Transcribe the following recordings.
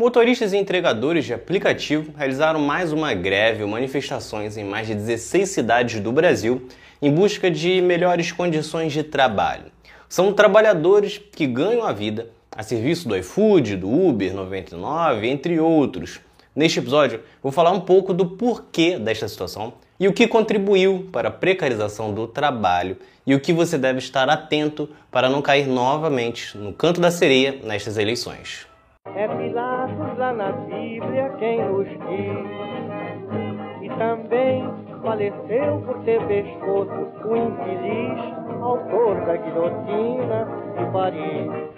Motoristas e entregadores de aplicativo realizaram mais uma greve ou manifestações em mais de 16 cidades do Brasil em busca de melhores condições de trabalho. São trabalhadores que ganham a vida a serviço do iFood, do Uber 99, entre outros. Neste episódio, vou falar um pouco do porquê desta situação e o que contribuiu para a precarização do trabalho e o que você deve estar atento para não cair novamente no canto da sereia nestas eleições. É Pilatos lá na Bíblia quem nos diz. E também faleceu por ter pescoço o infeliz autor da guilhotina de Paris.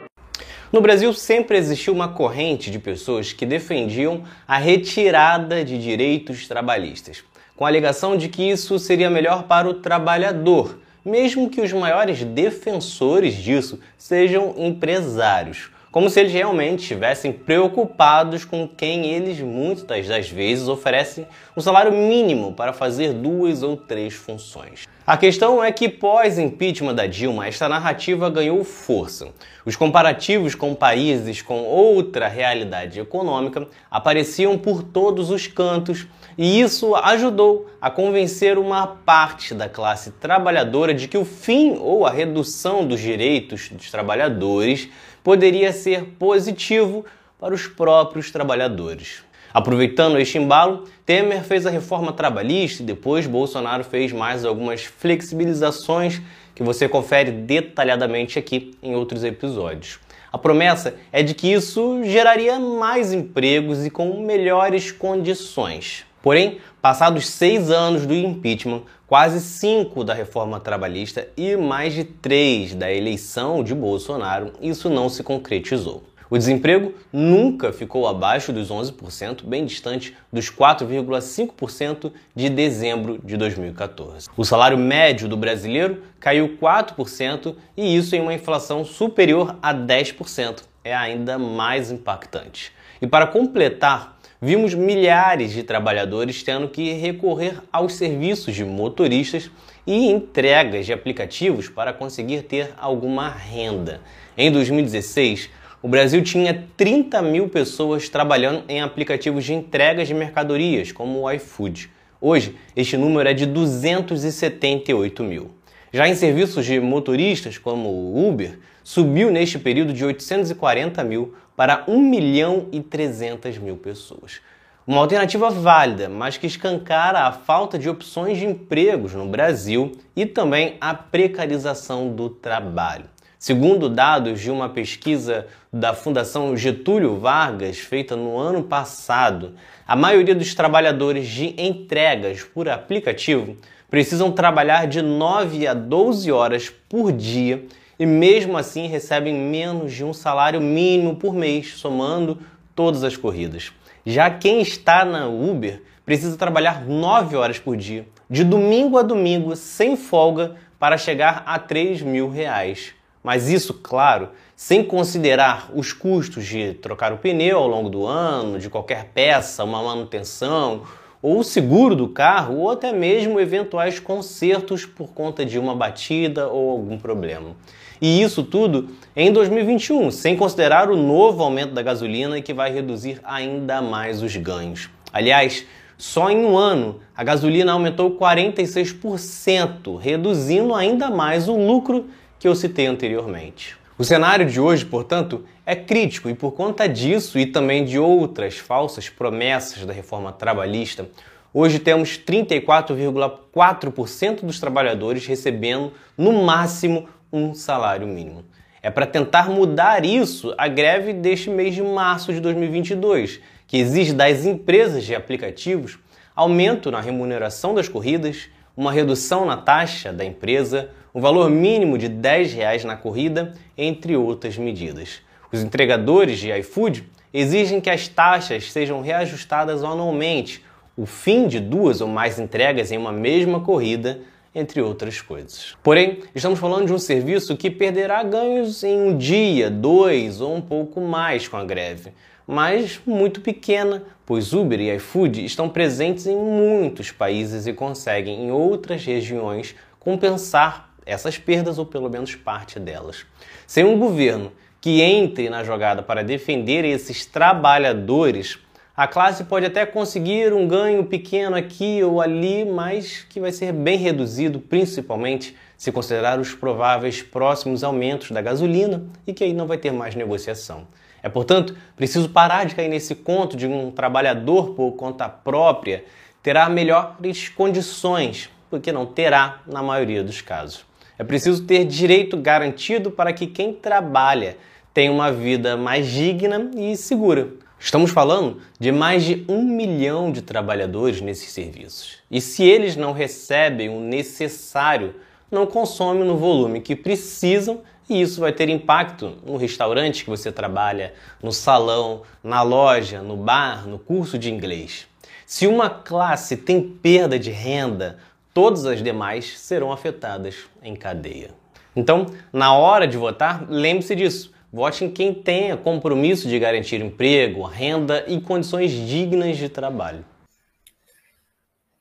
No Brasil sempre existiu uma corrente de pessoas que defendiam a retirada de direitos trabalhistas, com a alegação de que isso seria melhor para o trabalhador, mesmo que os maiores defensores disso sejam empresários como se eles realmente estivessem preocupados com quem eles muitas das vezes oferecem um salário mínimo para fazer duas ou três funções. A questão é que pós-impeachment da Dilma, esta narrativa ganhou força. Os comparativos com países com outra realidade econômica apareciam por todos os cantos e isso ajudou a convencer uma parte da classe trabalhadora de que o fim ou a redução dos direitos dos trabalhadores poderia ser positivo para os próprios trabalhadores. Aproveitando este embalo, Temer fez a reforma trabalhista e depois Bolsonaro fez mais algumas flexibilizações que você confere detalhadamente aqui em outros episódios. A promessa é de que isso geraria mais empregos e com melhores condições. Porém, passados seis anos do impeachment, quase cinco da reforma trabalhista e mais de três da eleição de Bolsonaro, isso não se concretizou. O desemprego nunca ficou abaixo dos 11%, bem distante dos 4,5% de dezembro de 2014. O salário médio do brasileiro caiu 4% e isso em uma inflação superior a 10%. É ainda mais impactante. E para completar vimos milhares de trabalhadores tendo que recorrer aos serviços de motoristas e entregas de aplicativos para conseguir ter alguma renda. Em 2016, o Brasil tinha 30 mil pessoas trabalhando em aplicativos de entregas de mercadorias, como o iFood. Hoje, este número é de 278 mil. Já em serviços de motoristas, como o Uber, subiu neste período de 840 mil para 1 milhão e 300 mil pessoas. Uma alternativa válida, mas que escancara a falta de opções de empregos no Brasil e também a precarização do trabalho. Segundo dados de uma pesquisa da Fundação Getúlio Vargas, feita no ano passado, a maioria dos trabalhadores de entregas por aplicativo precisam trabalhar de 9 a 12 horas por dia e mesmo assim recebem menos de um salário mínimo por mês, somando todas as corridas. Já quem está na Uber precisa trabalhar 9 horas por dia, de domingo a domingo, sem folga, para chegar a 3 mil reais. Mas isso, claro, sem considerar os custos de trocar o pneu ao longo do ano, de qualquer peça, uma manutenção, ou o seguro do carro, ou até mesmo eventuais consertos por conta de uma batida ou algum problema. E isso tudo em 2021, sem considerar o novo aumento da gasolina que vai reduzir ainda mais os ganhos. Aliás, só em um ano a gasolina aumentou 46%, reduzindo ainda mais o lucro que eu citei anteriormente. O cenário de hoje, portanto, é crítico e por conta disso e também de outras falsas promessas da reforma trabalhista, hoje temos 34,4% dos trabalhadores recebendo no máximo um salário mínimo. É para tentar mudar isso a greve deste mês de março de 2022, que exige das empresas de aplicativos aumento na remuneração das corridas, uma redução na taxa da empresa, um valor mínimo de 10 reais na corrida, entre outras medidas. Os entregadores de iFood exigem que as taxas sejam reajustadas anualmente, o fim de duas ou mais entregas em uma mesma corrida, entre outras coisas. Porém, estamos falando de um serviço que perderá ganhos em um dia, dois ou um pouco mais com a greve, mas muito pequena, pois Uber e iFood estão presentes em muitos países e conseguem, em outras regiões, compensar essas perdas ou pelo menos parte delas. Sem um governo que entre na jogada para defender esses trabalhadores, a classe pode até conseguir um ganho pequeno aqui ou ali, mas que vai ser bem reduzido, principalmente se considerar os prováveis próximos aumentos da gasolina e que aí não vai ter mais negociação. É, portanto, preciso parar de cair nesse conto de um trabalhador por conta própria terá melhores condições, porque não terá na maioria dos casos. É preciso ter direito garantido para que quem trabalha tenha uma vida mais digna e segura. Estamos falando de mais de um milhão de trabalhadores nesses serviços. E se eles não recebem o necessário, não consomem no volume que precisam e isso vai ter impacto no restaurante que você trabalha, no salão, na loja, no bar, no curso de inglês. Se uma classe tem perda de renda, todas as demais serão afetadas em cadeia. Então, na hora de votar, lembre-se disso. Vote em quem tenha compromisso de garantir emprego, renda e condições dignas de trabalho.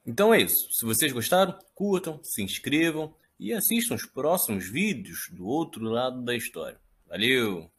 Então é isso. Se vocês gostaram, curtam, se inscrevam e assistam os próximos vídeos do outro lado da história. Valeu!